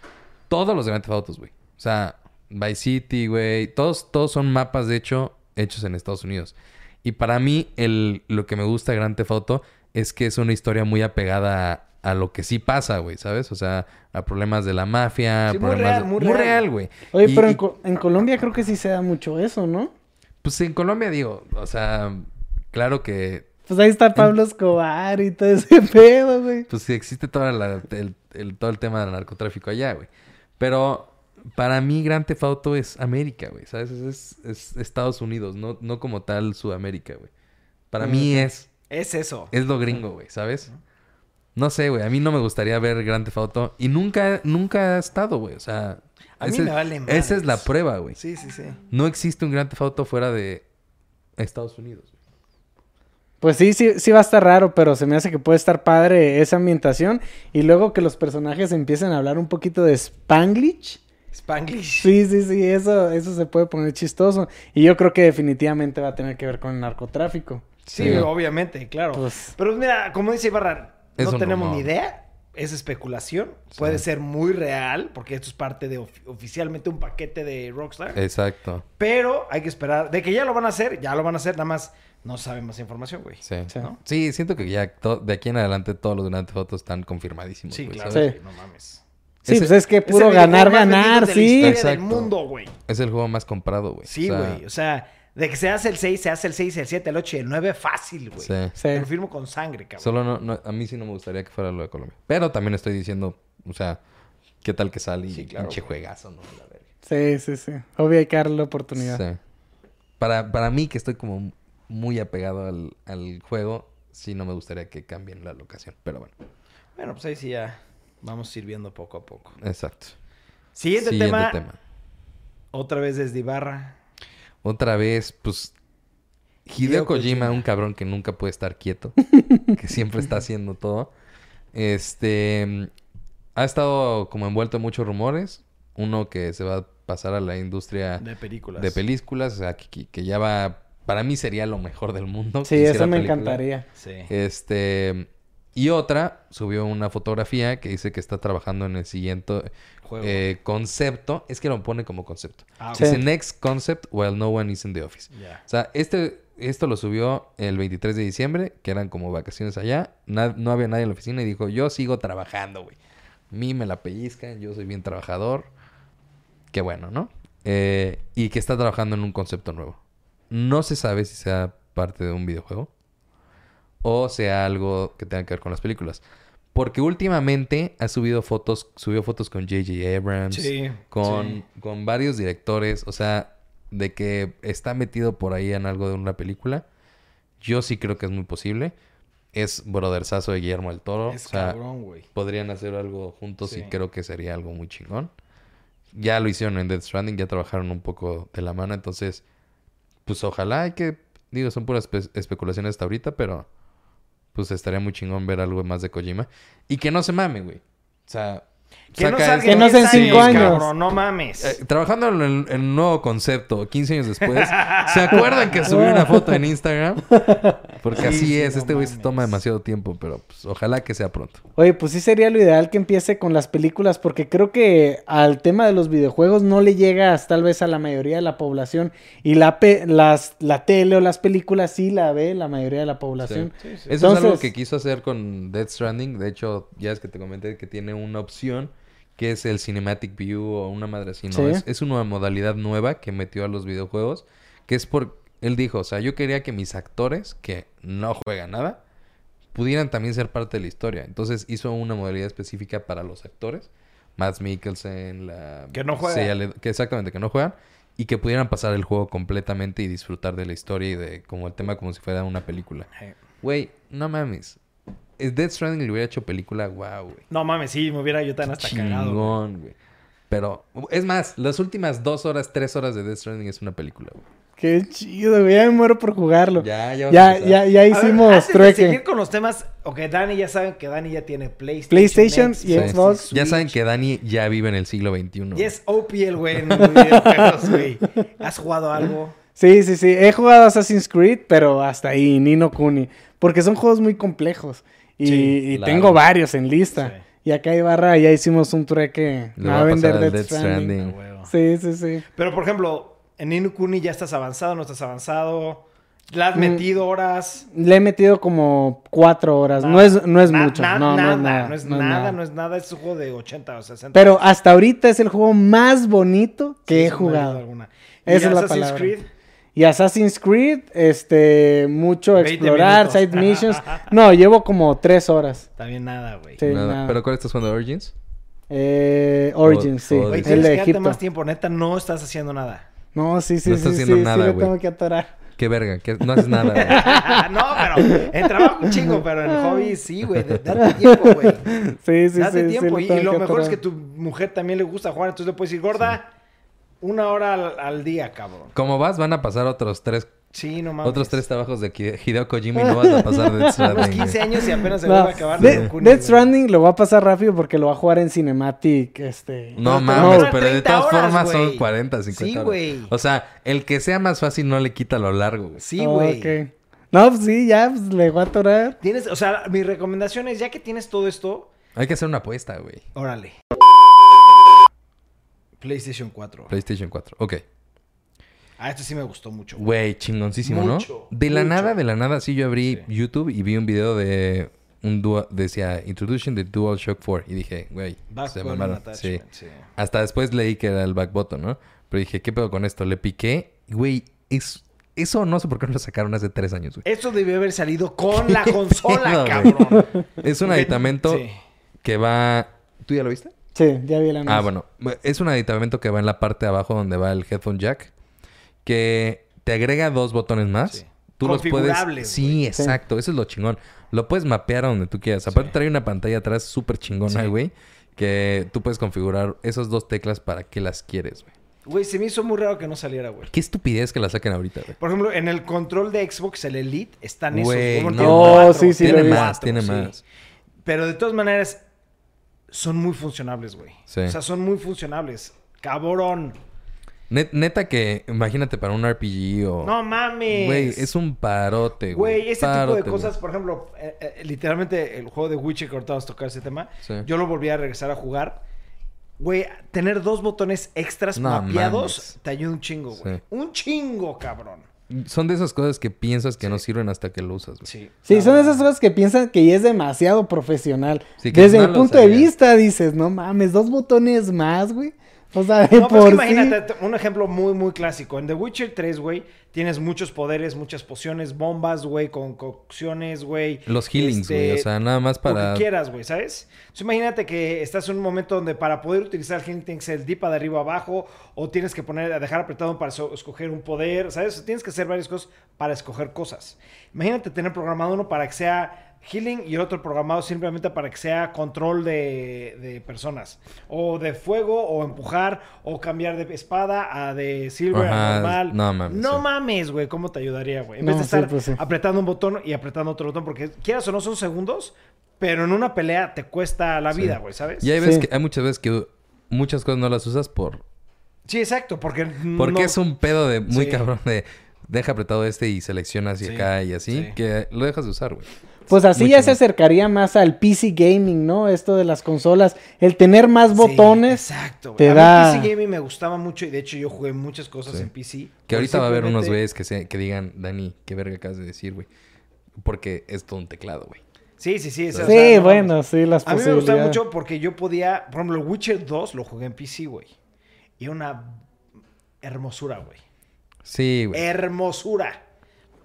Todos los Grand Theft Autos, güey. O sea, Vice City, güey. Todos, todos son mapas, de hecho, hechos en Estados Unidos. Y para mí, el, lo que me gusta de Grand Theft Auto es que es una historia muy apegada a, a lo que sí pasa, güey, ¿sabes? O sea, a problemas de la mafia. Sí, muy problemas real, de- muy real. real, güey. Oye, Y- pero en Colombia creo que sí se da mucho eso, ¿no? Pues en Colombia digo, o sea, claro que Pues ahí está Pablo Escobar y todo ese *laughs* pedo, güey. pues sí existe todo el, el- todo el tema del narcotráfico allá, güey. Pero para mí Grand Theft Auto es América, güey, ¿sabes? Es, es Estados Unidos, no, no como tal Sudamérica, güey. Para mí es, Es eso. es lo gringo, güey, ¿sabes? No sé, güey, a mí no me gustaría ver Grand Theft Auto y nunca, nunca ha estado, güey, o sea... A mí me vale Esa es la prueba, güey. Sí, sí, sí. No existe un Grand Theft Auto fuera de Estados Unidos. Pues sí, sí, sí va a estar raro, pero se me hace que puede estar padre esa ambientación. Y luego que los personajes empiecen a hablar un poquito de Spanglish. Spanglish. Sí, sí, sí, eso, eso se puede poner chistoso. Y yo creo que definitivamente va a tener que ver con el narcotráfico. Sí, Sí. obviamente, claro. Pues- Pero mira, como dice Ibarra, no tenemos rumor. ni idea. Es especulación. Sí. Puede ser muy real, porque esto es parte de ofi- oficialmente un paquete de Rockstar. Exacto. Pero hay que esperar. De que ya lo van a hacer, ya lo van a hacer. Nada más no saben más información, güey. Sí. Sí. ¿No? Sí, siento que ya de aquí en adelante todos los Grand Theft Auto están confirmadísimos. Sí, güey, claro. ¿sabes? Sí. güey, No mames. Sí, Ese- pues es que puro ganar, ganar, de la sí. historia Exacto. del mundo, güey. Es el juego más comprado, güey. Sí, O sea, güey. O sea, de que se hace el 6, se hace el 6, el 7, el 8 y el 9 fácil, güey. Sí. Sí. Te lo firmo con sangre, cabrón. Solo no, no- a mí sí no me gustaría que fuera lo de Colombia. Pero también estoy diciendo, o sea, ¿qué tal que sale y Sí, claro, pinche juegazo, no? La verga. Sí, sí, sí. Obvio hay que darle la oportunidad. Sí. Para, para mí, que estoy como muy apegado al, al juego, sí no me gustaría que cambien la locación. Pero bueno, Bueno, pues ahí sí ya vamos sirviendo poco a poco. exacto. Siguiente, Siguiente tema, tema. Otra vez desde Ibarra. Otra vez, pues. Hideo Kojima, un cabrón que nunca puede estar quieto, *laughs* que siempre está haciendo todo. Este ha estado como envuelto en muchos rumores. Uno que se va a pasar a la industria De películas. de películas, o sea, que ya va. Para mí sería lo mejor del mundo. Sí, eso me película. encantaría. Sí. Este. Y otra subió una fotografía que dice que está trabajando en el siguiente Juego. eh, concepto. Es que lo pone como concepto. Ah, Sí. Dice next concept while no one is in the office. Ya. O sea, este, esto lo subió el 23 de diciembre, que eran como vacaciones allá. Na- no había nadie en la oficina y dijo, yo sigo trabajando, güey. A mí me la pellizcan, yo soy bien trabajador. Qué bueno, ¿no? Eh, y que está trabajando en un concepto nuevo. No se sabe si sea parte de un videojuego o sea algo que tenga que ver con las películas. Porque últimamente ha subido fotos, subió fotos con J.J. Abrams, Sí, con, sí. con varios directores, o sea, de que está metido por ahí en algo de una película. Yo sí creo que es muy posible. Es brotherzazo de Guillermo del Toro. Es o sea, cabrón, güey. podrían hacer algo juntos Sí. y creo que sería algo muy chingón. Ya lo hicieron en Death Stranding, ya trabajaron un poco de la mano, entonces, pues ojalá hay que, digo, son puras espe- especulaciones hasta ahorita, pero pues estaría muy chingón ver algo más de Kojima. Y que no se mame, güey. O sea, Que no salga Que no cinco años. cabrón, no mames. eh, trabajando en, el- en un nuevo concepto, 15 años después, ¿se acuerdan que subí una foto en Instagram? Porque Sí, así sí, es, no este güey se toma demasiado tiempo, pero pues ojalá que sea pronto. Oye, pues sí sería lo ideal que empiece con las películas, porque creo que al tema de los videojuegos no le llegas tal vez a la mayoría de la población. Y la, pe- las, la tele o las películas sí la ve la mayoría de la población. Sí, sí. Eso es algo que quiso hacer con Death Stranding. De hecho, ya es que te comenté que tiene una opción que es el Cinematic View o una madre así, ¿no? Sí. Es, es una modalidad nueva que metió a los videojuegos, que es por... Él dijo, o sea, yo quería que mis actores, que no juegan nada, pudieran también ser parte de la historia. Entonces hizo una modalidad específica para los actores. Matt Mikkelsen, la... Que no juegan. Que exactamente, que no juegan. Y que pudieran pasar el juego completamente y disfrutar de la historia y de como el tema como si fuera una película. Eh, Güey, no mames. Es Death Stranding le hubiera hecho película, wow, güey. No mames, sí, me hubiera yo tan hasta cagado. Chingón, güey. Pero, es más, las últimas dos horas, tres horas de Death Stranding es una película, güey. Qué chido, güey. Ya me muero por jugarlo. Ya, ya. Ya, ya, ya A ver, hicimos antes de trueque. seguir con los temas, ok, Dani ya saben que Dani ya tiene PlayStation, PlayStation y Sí. Xbox. Ya saben que Dani ya vive en el siglo XXI. Y es OP el güey en videojuegos, güey. ¿Has jugado algo? Sí, sí, sí. He jugado Assassin's Creed, pero hasta ahí, Nino Kuni. Porque son juegos muy complejos. Y, Sí, y claro. tengo varios en lista. Sí. Y acá Ibarra ya hicimos un trueque. Me va a vender pasar el Death Stranding. Stranding. Sí, sí, sí. Pero, por ejemplo, en Inukuni ya estás avanzado, no estás avanzado. ¿Le has Mm. metido horas? Le he metido como cuatro horas. No Nada. es, no es Na- mucho. na- no, nada, no es nada. No es nada, no es nada. Es un juego de 80 o 60. Pero hasta ahorita es el juego más bonito que Sí, he jugado. alguna. Esa ¿Y es la Assassin's palabra. Creed? Y Assassin's Creed, este, mucho 20 explorar, minutos. side missions. *laughs* No, llevo como tres horas. También nada, güey. Sí, Nada. nada. ¿Pero cuál estás jugando? ¿Origins? Eh, Origins, O- sí. Güey, El tienes el de Egipto. más tiempo. Neta, no estás haciendo nada. No, sí, sí, No sí, estás sí, haciendo sí, nada, güey. tengo que atorar. Qué verga, que no haces nada, güey. *laughs* no, pero en trabajo un chingo, pero en hobby sí, güey. Date tiempo, güey. *laughs* Sí, sí, Date sí. tiempo. sí, y, le y lo mejor es que tu mujer también le gusta jugar. Entonces le puedes decir, gorda, una hora al, al día, cabrón. Como vas, van a pasar otros tres, Sí, no mames. otros tres trabajos de Hideo Kojima y no vas a pasar de Death *laughs* Stranding. 15 güey. años y apenas se No, vuelve a acabar. De- Death. Stranding lo va a pasar rápido porque lo va a jugar en Cinematic, este... No va mames, pero de 30 todas horas, formas son güey. 40, 50 Sí, güey. O sea, el que sea más fácil no le quita lo largo, güey. Sí, güey. Ok. No, pues sí, ya, pues le voy a atorar. Tienes, o sea, mi recomendación es, ya que tienes todo esto, Hay que hacer una apuesta, güey. órale. PlayStation 4. PlayStation 4. Ok. Ah, esto sí me gustó mucho. güey. Chingoncísimo, Mucho, ¿no? De la mucho. nada, de la nada, sí yo abrí Sí. YouTube y vi un video de un dual, decía Introduction the DualShock 4 y dije, güey, se mamaron. Sí. sí. Hasta después leí que era el back button, ¿no? Pero dije, ¿qué pedo con esto? Le piqué, y, güey, es eso no sé por qué no lo sacaron hace tres años, güey. Esto debió haber salido *laughs* con la consola, pedo, cabrón. Es un aditamento Sí. que va. ¿Tú ya lo viste? Sí, ya vi el anuncio. Ah, bueno. Es un aditamento que va en la parte de abajo donde va el headphone jack. Que te agrega dos botones más. Sí. Tú los puedes. Sí, exacto. Eso es lo chingón. Lo puedes mapear a donde tú quieras. Aparte, Sí. trae una pantalla atrás súper chingona, Sí. güey. Que tú puedes configurar esas dos teclas para qué las quieres, güey. Güey, se me hizo muy raro que no saliera, güey. Qué estupidez que la saquen ahorita, güey. Por ejemplo, en el control de Xbox, el Elite, están esos. Güey, no. cuatro, sí, sí, tiene más, tiene sí. más. Pero de todas maneras, son muy funcionables, güey. Sí. O sea, son muy funcionables. Cabrón. Net- neta que, imagínate para un RPG o... No mames. Güey, es un parote, güey. Güey, ese Parote, tipo de güey. cosas, por ejemplo, eh, eh, literalmente el juego de Witcher que ahorita vamos a tocar ese tema, Sí. yo lo volví a regresar a jugar. Güey, tener dos botones extras No mapeados mames. te ayuda un chingo, güey. Sí. Un chingo, cabrón. Son de esas cosas que piensas que no sirven hasta que lo usas, güey. Sí. Sí, son verdad. esas cosas que piensan que es demasiado profesional. Sí, que Desde no mi punto de vista dices, no mames, dos botones más, güey. O sea, de No, pero es por que sí. imagínate, un ejemplo muy, muy clásico. En The Witcher 3, güey, tienes muchos poderes, muchas pociones, bombas, güey, concocciones, güey. Los healings, Este, güey. O sea, nada más Lo para... que quieras, güey, ¿sabes? Entonces, imagínate que estás en un momento donde para poder utilizar el healing tienes que ser el dipa de arriba a abajo, o tienes que poner, dejar apretado para so- escoger un poder, ¿sabes? Tienes que hacer varias cosas para escoger cosas. Imagínate tener programado uno para que sea healing y el otro programado simplemente para que sea control de, de personas. O de fuego, o empujar, o cambiar de espada a de silver Ajá, a normal. no mames, No sí. mames, güey, ¿cómo te ayudaría, güey? En No, vez de sí, estar pues sí. apretando un botón y apretando otro botón, porque quieras o no son segundos, pero en una pelea te cuesta la Sí. vida, güey, ¿sabes? Y hay, veces Sí. que, hay muchas veces que muchas cosas no las usas por... Sí, exacto, porque Porque no- es un pedo de muy Sí. cabrón de... Deja apretado este y selecciona hacia Sí, acá y así. sí. Que lo dejas de usar, güey. Pues así Muy ya se acercaría más al PC gaming, ¿no? Esto de las consolas. El tener más Sí, botones. exacto, güey. te a da- mí PC Gaming me gustaba mucho y de hecho yo jugué muchas cosas Sí. en PC. Que ahorita va a haber unos güeyes que, se, que digan, Dani, qué verga acabas de decir, güey. Porque es todo un teclado, güey. Sí, sí, sí. Sí, o sea, no bueno, sí, las A mí me gustaba mucho porque yo podía, por ejemplo, el Witcher 2 lo jugué en PC, güey. Y una hermosura, güey. Sí, güey. Hermosura.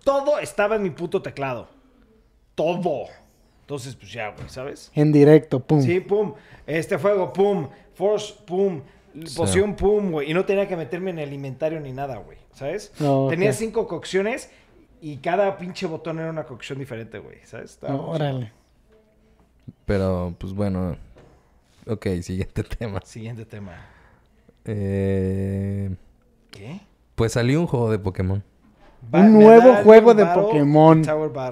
Todo estaba en mi puto teclado. Todo. Entonces, pues ya, güey, ¿sabes? En directo, pum. Sí, pum. Este fuego, pum. Force, pum. Poción, pum, güey. Y no tenía que meterme en el inventario ni nada, güey. ¿Sabes? No. Tenía cinco cocciones y cada pinche botón era una cocción diferente, güey. ¿Sabes? Estaba No, órale. Pero, pues bueno. Ok, siguiente *laughs* tema. Siguiente tema. Eh, ¿Qué? pues salió un juego de Pokémon. Un nuevo juego de Pokémon.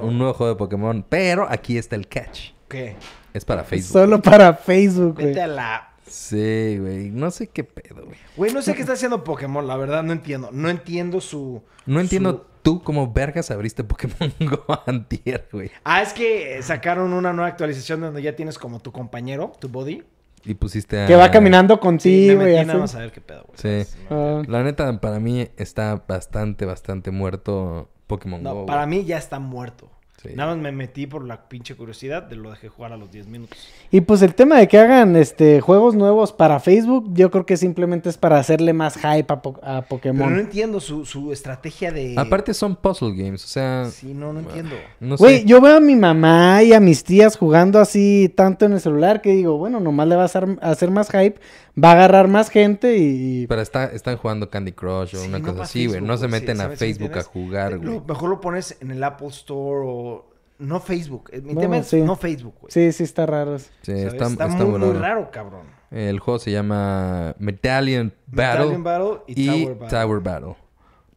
Un nuevo juego de Pokémon. Pero aquí está el catch. ¿Qué? Es para Facebook. Solo para Facebook, güey. Vete a la... Sí, güey. No sé qué pedo, güey. Güey, no sé qué está haciendo Pokémon, la verdad, no entiendo. No entiendo su... No entiendo su- tú cómo vergas abriste Pokémon *laughs* Go antier, güey. Ah, es que sacaron una nueva actualización donde ya tienes como tu compañero, tu body. Y pusiste a... Que va caminando Sí, me contigo y así. a ver qué pedo, güey. Sí. ¿sabes? Ah, La neta, para mí está bastante, bastante muerto Pokémon No, Go. para güey. mí ya está muerto. Sí. Nada más me metí por la pinche curiosidad de lo dejé jugar a los 10 minutos. Y pues el tema de que hagan este juegos nuevos para Facebook, yo creo que simplemente es para hacerle más hype a, Po- a Pero Pokémon. no entiendo su, su estrategia de... Aparte son puzzle games, o sea... Sí, no, no entiendo. No Güey, sé. yo veo a mi mamá y a mis tías jugando así tanto en el celular que digo, bueno, nomás le va a hacer, a hacer más hype, va a agarrar más gente y... Pero está, están jugando Candy Crush o Sí, una no cosa así, güey. No se sí, meten a ¿sabes? ¿Sí me Facebook a jugar, Lo- güey. mejor lo pones en el Apple Store o... No Facebook. Mi Bueno, tema es sí. no Facebook, güey. Sí, sí está raro. Sí, está, Está, está muy, muy raro. raro, cabrón. El juego se llama Medallion Battle, Medallion Battle y, y Tower Battle. Tower Battle.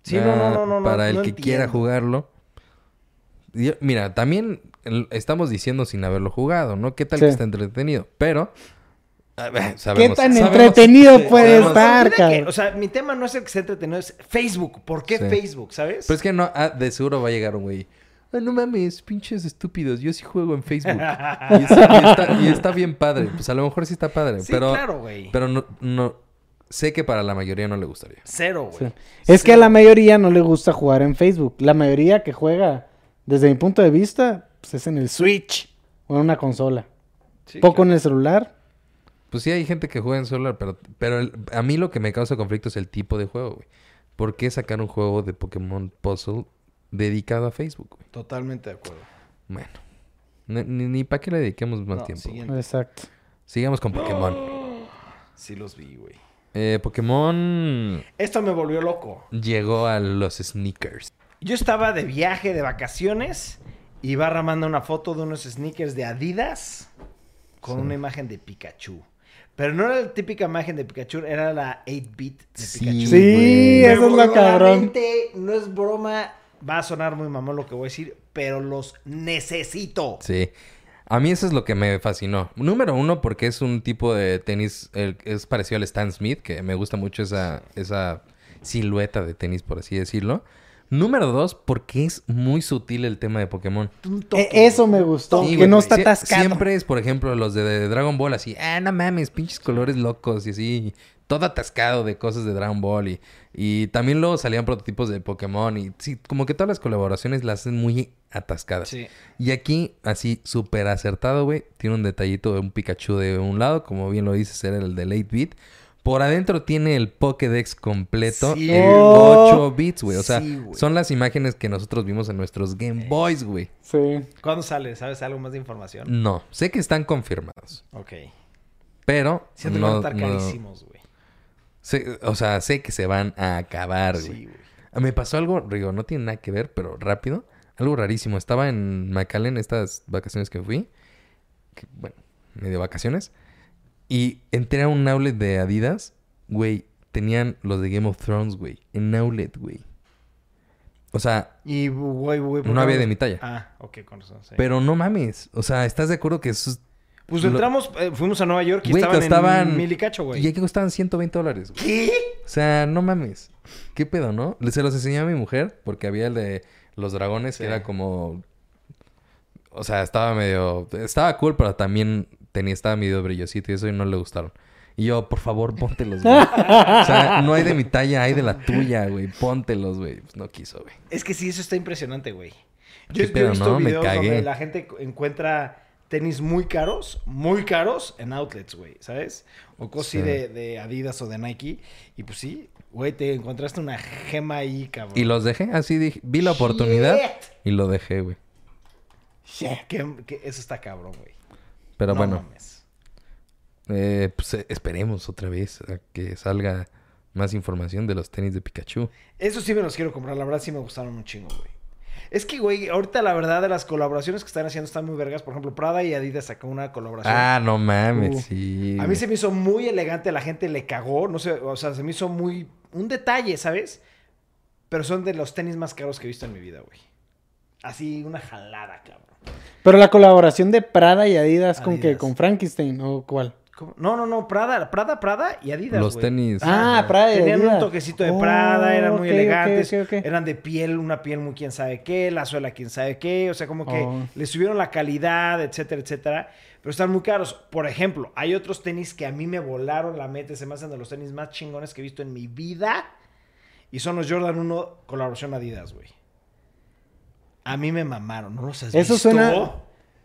Sí, no, no, Ah, no, no, Para no el que quiera jugarlo. Mira, también estamos diciendo sin haberlo jugado, ¿no? ¿Qué tal Sí. que está entretenido? Pero... ¿Qué sabemos- tan sabemos- entretenido Sí, puede sabemos- estar, que, cabrón? o sea, mi tema no es el que sea entretenido, es Facebook. ¿Por qué Sí. Facebook, sabes? Pero es que no, ah, de seguro va a llegar un güey. "Ah, no mames, pinches estúpidos. Yo sí juego en Facebook. *laughs* y, es- y está, y está bien padre. Pues a lo mejor sí está padre. Sí, pero claro, güey. pero no, no. Sé que para la mayoría no le gustaría. Cero, güey. Sí. Es que a la mayoría no le gusta jugar en Facebook. La mayoría que juega, desde mi punto de vista, pues es en el Switch o en una consola. Sí, Poco claro. en el celular. Pues sí hay gente que juega en celular, pero, pero el- a mí lo que me causa conflicto es el tipo de juego, güey. ¿Por qué sacar un juego de Pokémon Puzzle dedicado a Facebook, güey? Totalmente de acuerdo. Bueno. Ni, ni, para qué le dediquemos más No, tiempo. siguiente. Exacto. Sigamos con Pokémon. *gasps* Sí los vi, güey. Eh, Pokémon Esto me volvió loco. llegó a los sneakers. Yo estaba de viaje, de vacaciones, y Barra manda una foto de unos sneakers de Adidas con Sí. una imagen de Pikachu. Pero no era la típica imagen de Pikachu, era la 8-bit de Sí, Pikachu. Sí, eso es lo cabrón. no es broma, va a sonar muy mamón lo que voy a decir, pero los necesito. Sí. A mí eso es lo que me fascinó. Número uno, porque es un tipo de tenis, el- es parecido al Stan Smith, que me gusta mucho esa, esa silueta de tenis, por así decirlo. Número dos, porque es muy sutil el tema de Pokémon. E- eso me gustó, Sí, que no está atascado. Siempre es, por ejemplo, los de, de Dragon Ball así, ah, no mames, pinches colores locos y así, todo atascado de cosas de Dragon Ball y, y también luego salían prototipos de Pokémon y sí, como que todas las colaboraciones las hacen muy atascadas. Sí. Y aquí, así, súper acertado, güey, tiene un detallito de un Pikachu de un lado, como bien lo dices, era el de 8-bit. Por adentro tiene el Pokédex completo Sí. en Oh. 8 bits, güey. O sea, Sí, son las imágenes que nosotros vimos en nuestros Game Boys, güey. Sí. ¿Cuándo sale? ¿Sabes algo más de información? No, sé que están confirmados. Ok. Pero Siento que van a no, estar no- carísimos, güey. o sea, sé que se van a acabar, güey. Sí, güey. Ah, Me pasó algo, digo, no tiene nada que ver, pero rápido. Algo rarísimo. Estaba en McAllen estas vacaciones que fui. que, bueno, medio vacaciones. Y entré a un outlet de Adidas. Güey, tenían los de Game of Thrones, güey. En outlet, güey. O sea, Y, güey, güey. ¿por no había de mi talla. Ah, ok, con razón. sí. Pero no mames. O sea, ¿estás de acuerdo que eso es- Pues lo- entramos, eh, fuimos a Nueva York y Güey, estaban, costaban- en mil y cacho, güey. Y aquí costaban 120 dólares, güey. ¿Qué? O sea, no mames. ¿Qué pedo, no? Se los enseñé a mi mujer porque había el de los dragones Sí. que era como... O sea, estaba medio... Estaba cool, pero también tenía, estaba medio brillosito y eso y no le gustaron. Y yo, por favor, póntelos, güey. *laughs* o sea, no hay de mi talla, hay de la tuya, güey. Póntelos, güey. Pues no quiso, güey. Es que sí, eso está impresionante, güey. ¿Qué Yo, yo he visto no? Me videos cagué. donde la gente encuentra tenis muy caros, muy caros en outlets, güey, ¿sabes? O cosas así Sí. de, de Adidas o de Nike. Y pues sí, güey, te encontraste una gema ahí, cabrón. Y los dejé, así dije. Vi la oportunidad Shit. y lo dejé, güey. Que, que eso está cabrón, güey. Pero No bueno, mames. eh, pues eh, esperemos otra vez a que salga más información de los tenis de Pikachu. Eso sí me los quiero comprar, la verdad sí me gustaron un chingo, güey. Es que, güey, ahorita la verdad de las colaboraciones que están haciendo están muy vergas. Por ejemplo, Prada y Adidas sacó una colaboración. Ah, no mames, Uh. sí. A mí se me hizo muy elegante, la gente le cagó, no sé, o sea, se me hizo muy... Un detalle, ¿sabes? Pero son de los tenis más caros que he visto en mi vida, güey. Así, una jalada, cabrón. Pero la colaboración de Prada y Adidas, con que con Frankenstein o cuál? No, no, no, Prada, Prada, Prada y Adidas, Los güey. tenis. Ah, Prada y Tenían un toquecito de Oh, Prada, eran muy elegantes, eran de piel, una piel muy quién sabe qué, la suela quién sabe qué, o sea, como que Oh. le subieron la calidad, etcétera, etcétera, pero están muy caros. Por ejemplo, hay otros tenis que a mí me volaron la mente, se me hacen de los tenis más chingones que he visto en mi vida, y son los Jordan 1 colaboración Adidas, güey. A mí me mamaron, ¿no los has Eso visto? suena-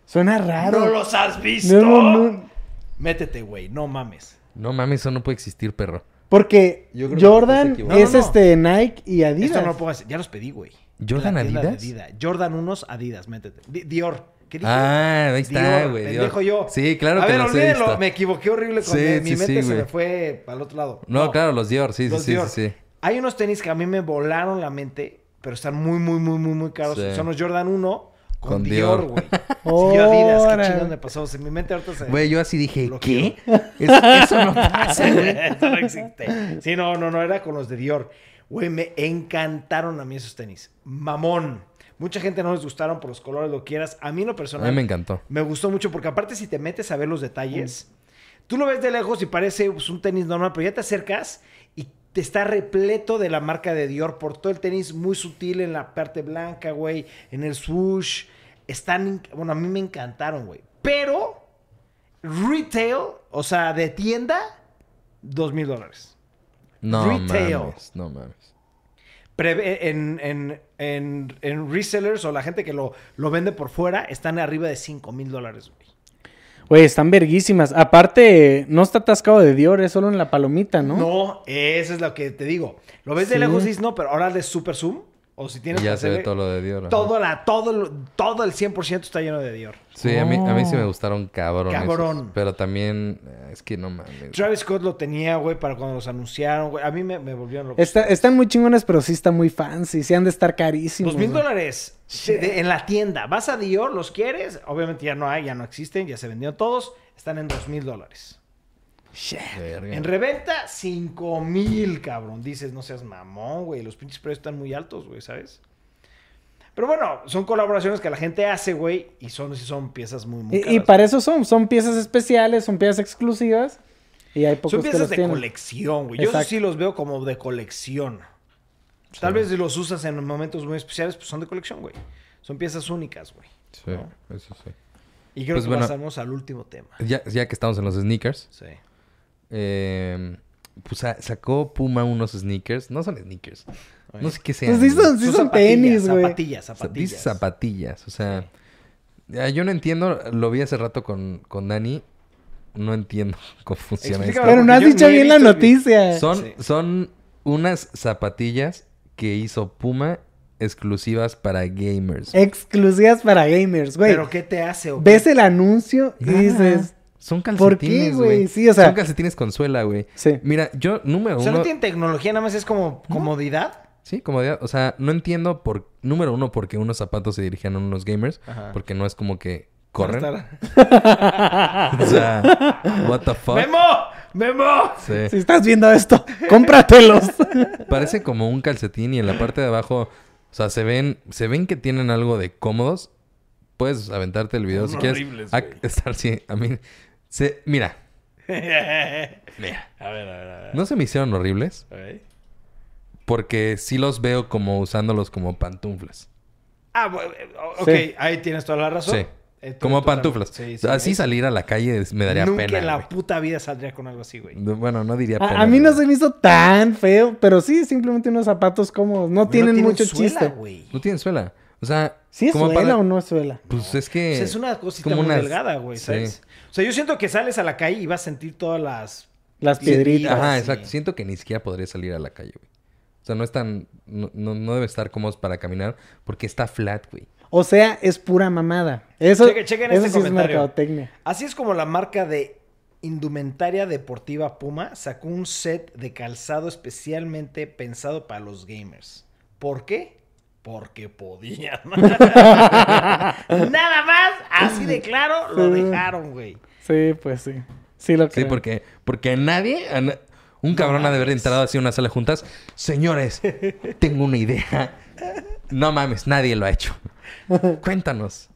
Suena raro. ¿No los has visto? No, no, no. Métete, güey, no mames. No mames, eso no puede existir, perro. Porque Yo creo que Jordan es No, no, no. este Nike y Adidas. Esto no lo puedo hacer. Ya los pedí, güey. ¿Jordan Adidas? Jordan unos Adidas, métete. Di- Dior. ¿Qué dije? Ah, ahí está, Dior, güey. Dior. yo. Sí, claro A que ver, los he olvídenlo. visto. Me equivoqué horrible con Sí, mi sí, mente sí, se güey. me fue al otro lado. No, claro, los Dior, sí, sí, los sí, Dior. sí, sí. Hay unos tenis que a mí me volaron la mente, pero están muy, muy, muy, muy, muy caros. Sí. Son los Jordan 1 con, Con Dior, güey. *laughs* Sí, yo Adidas, qué chingón me pasó. En mi mente ahorita se... Güey, yo así dije, Bloqueo. ¿qué? *laughs* Es- eso no pasa, güey. *laughs* Eso no existe. Sí, no, no, no, era con los de Dior. Güey, me encantaron a mí esos tenis. Mamón. Mucha gente no les gustaron por los colores, lo quieras. A mí en lo A personal mí me encantó. me gustó mucho porque aparte si te metes a ver los detalles, tú lo ves de lejos y parece pues, un tenis normal, pero ya te acercas está repleto de la marca de Dior por todo el tenis muy sutil en la parte blanca, güey, en el swoosh. Están, bueno, a mí me encantaron, güey. Pero retail, o sea, de tienda, dos mil dólares. No Retail. mames, no mames. En, en, en, en resellers o la gente que lo, lo vende por fuera están arriba de 5 mil dólares, güey. Güey, están verguísimas. Aparte, no está atascado de Dior, es solo en la palomita, ¿no? ¿no? eso es lo que te digo. Lo ves de lejos y dices, no, pero ahora de super zoom. O si tienes Y ya que se ve todo lo de Dior. todo, la, todo, todo el 100% está lleno de Dior. Sí, a mí, a mí sí me gustaron cabrón. Cabrón. esos. Pero también, eh, es que no mames. Travis Scott lo tenía, güey, para cuando los anunciaron, güey. A mí me, me volvieron locos. Está- están muy chingones, pero sí están muy fancy. Sí han de estar carísimos. Dos mil dólares en la tienda. Vas a Dior, los quieres. Obviamente ya no hay, ya no existen, ya se vendieron todos. Están en dos mil dólares. Verga. En reventa, 5 mil, cabrón. Dices, no seas mamón, güey. Los pinches precios están muy altos, güey, ¿sabes? Pero bueno, son colaboraciones que la gente hace, güey. Y son, son piezas muy, muy Y, y caras. para eso son, son piezas especiales, son piezas exclusivas. Y hay Son pocos que piezas los de tienen. colección, güey. Yo Exacto. sí los veo como de colección. Tal vez si los usas en momentos muy especiales, pues son de colección, güey. Son piezas únicas, güey. Sí, eso sí. Y creo Pues que bueno. pasamos al último tema. Ya, ya que estamos en los sneakers, Sí. Eh, pues sa- sacó Puma unos sneakers. No son sneakers. No sé qué sean. Pues sí son, sí son tenis, güey. Zapatillas, Sa- zapatillas. Dice zapatillas. O sea, ya, yo no entiendo. Lo vi hace rato con, con Dani. No entiendo *laughs* cómo funciona esto. Pero no has dicho bien la noticia. Son, Sí. son unas zapatillas que hizo Puma exclusivas para gamers. Exclusivas para gamers, güey. ¿Pero qué te hace? o qué? Ves el anuncio y Nada. dices... Son ¿Por qué, calcetines, güey? güey. Sí, o sea- Son calcetines con suela, güey. Sí. Mira, yo, número O sea, uno... no tienen tecnología, nada más es como comodidad. Sí, comodidad. O sea, no entiendo por... Número uno, porque unos zapatos se dirigían a unos gamers. Ajá. Porque no es como que corren. Estar- *laughs* O sea, what the fuck. ¡Memo! ¡Memo! Sí. Si estás viendo esto, *laughs* cómpratelos. *laughs* Parece como un calcetín y en la parte de abajo, o sea, se ven, se ven que tienen algo de cómodos. Puedes aventarte el video si Son quieres. horribles, Ah, estar sí, a mí se, mira, *laughs* Mira. A ver, a ver, a ver. no se me hicieron horribles porque sí los veo como usándolos como pantuflas. Ah, eh, ok, Sí. ahí tienes toda la razón. Sí. Eh, Como pantuflas. Sí, sí, Así sí. salir a la calle me daría Nunca pena. en la güey. puta vida saldría con algo así, güey. Bueno, no diría pena. A, a mí no se me hizo tan feo, pero sí, simplemente unos zapatos cómodos. No tienen mucho suela, chiste. güey. No tienen suela. O sea, ¿Sí es suela para- o no es suela? Pues es que... O sea, es una cosita como muy unas- delgada, güey, sí. ¿sabes? O sea, yo siento que sales a la calle y vas a sentir todas las... Las piedritas. Ajá, sí. exacto. Siento que ni siquiera podría salir a la calle, güey. O sea, no es tan... No, no, no debe estar cómodos para caminar porque está flat, güey. O sea, es pura mamada. Eso, Cheque- chequen eso este sí es comentario. mercadotecnia. Así es como la marca de indumentaria deportiva Puma sacó un set de calzado especialmente pensado para los gamers. ¿Por qué? Porque podían. *laughs* Nada más, así de claro, lo dejaron, güey. Sí, pues sí. Sí lo Sí, creo. porque, porque nadie... a Un cabrón ha de haber entrado así a una sala de juntas. Señores, tengo una idea. No mames, nadie lo ha hecho. Cuéntanos.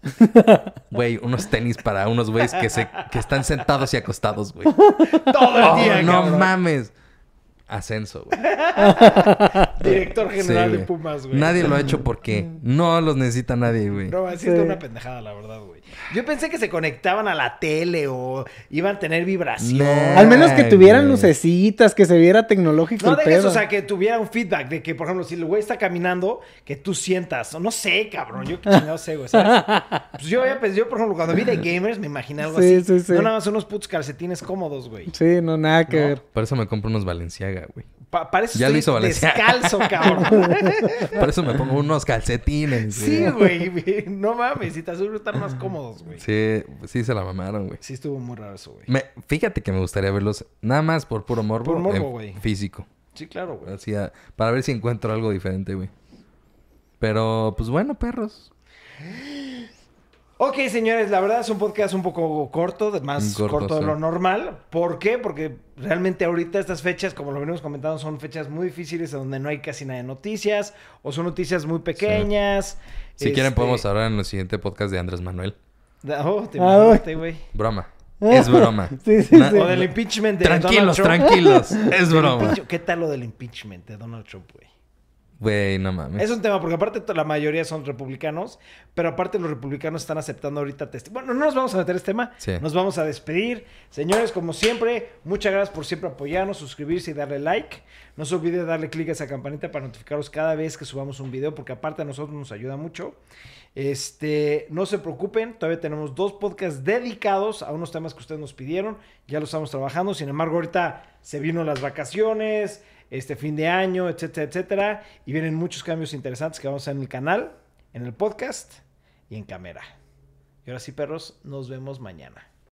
Güey, unos tenis para unos güeyes que, se, que están sentados y acostados, güey. Todo el Oh, día, no cabrón. mames. Ascenso, güey. *laughs* Director general Sí, de. Pumas, güey. Nadie lo ha hecho porque no los necesita nadie, güey. No, así Sí. es una pendejada, la verdad, güey. Yo pensé que se conectaban a la tele o iban a tener vibración. Al menos que tuvieran lucecitas, que se viera tecnológico No el dejes, pedo. o sea, que tuviera un feedback de que, por ejemplo, si el güey está caminando, que tú sientas. o No sé, cabrón. Yo qué chingado sé, güey. ¿sabes? Pues yo, pues, yo, por ejemplo, cuando vi de *laughs* gamers, me imaginé algo Sí, así. sí, sí. No nada más unos putos calcetines cómodos, güey. Sí, no, nada que No. ver. Por eso me compro unos Valenciaga, güey. Pa- para eso Ya lo hizo Valencia. descalzo, *laughs* cabrón. Por eso me pongo unos calcetines. sí, güey. No mames. Si te aseguro están más cómodos, güey. Sí. Sí, sí se la mamaron, güey. estuvo muy raro eso, güey. Me- fíjate que me gustaría verlos nada más por puro morbo. Por morbo, güey. Físico. Sí, claro, güey. Así, a- para ver si encuentro algo diferente, güey. Pero, pues bueno, perros. Ok, señores, la verdad es un podcast un poco corto, más Corto, corto, de sí. lo normal. ¿Por qué? Porque realmente ahorita estas fechas, como lo venimos comentando, son fechas muy difíciles donde no hay casi nada de noticias o son noticias muy pequeñas. Si quieren Este, podemos hablar en el siguiente podcast de Andrés Manuel. Oh, te Ah, imaginaste, güey. Broma. Es broma. *laughs* Sí, sí, Na- sí. O del impeachment de Tranquilos, Donald Trump. tranquilos. *laughs* Es Del broma. ¿Qué tal lo del impeachment de Donald Trump, güey? Güey, no mames. Es un tema, porque aparte la mayoría son republicanos, pero aparte los republicanos están aceptando ahorita testi- Bueno, no nos vamos a meter este tema, Sí. nos vamos a despedir. Señores, como siempre, muchas gracias por siempre apoyarnos, suscribirse y darle like. No se olvide darle clic a esa campanita para notificaros cada vez que subamos un video, porque aparte a nosotros nos ayuda mucho. Este, no se preocupen, todavía tenemos dos podcasts dedicados a unos temas que ustedes nos pidieron, ya los estamos trabajando, sin embargo ahorita se vino las vacaciones, este fin de año, etcétera, etcétera, y vienen muchos cambios interesantes que vamos a hacer en el canal, en el podcast y en cámara. Y ahora sí, perros, nos vemos mañana.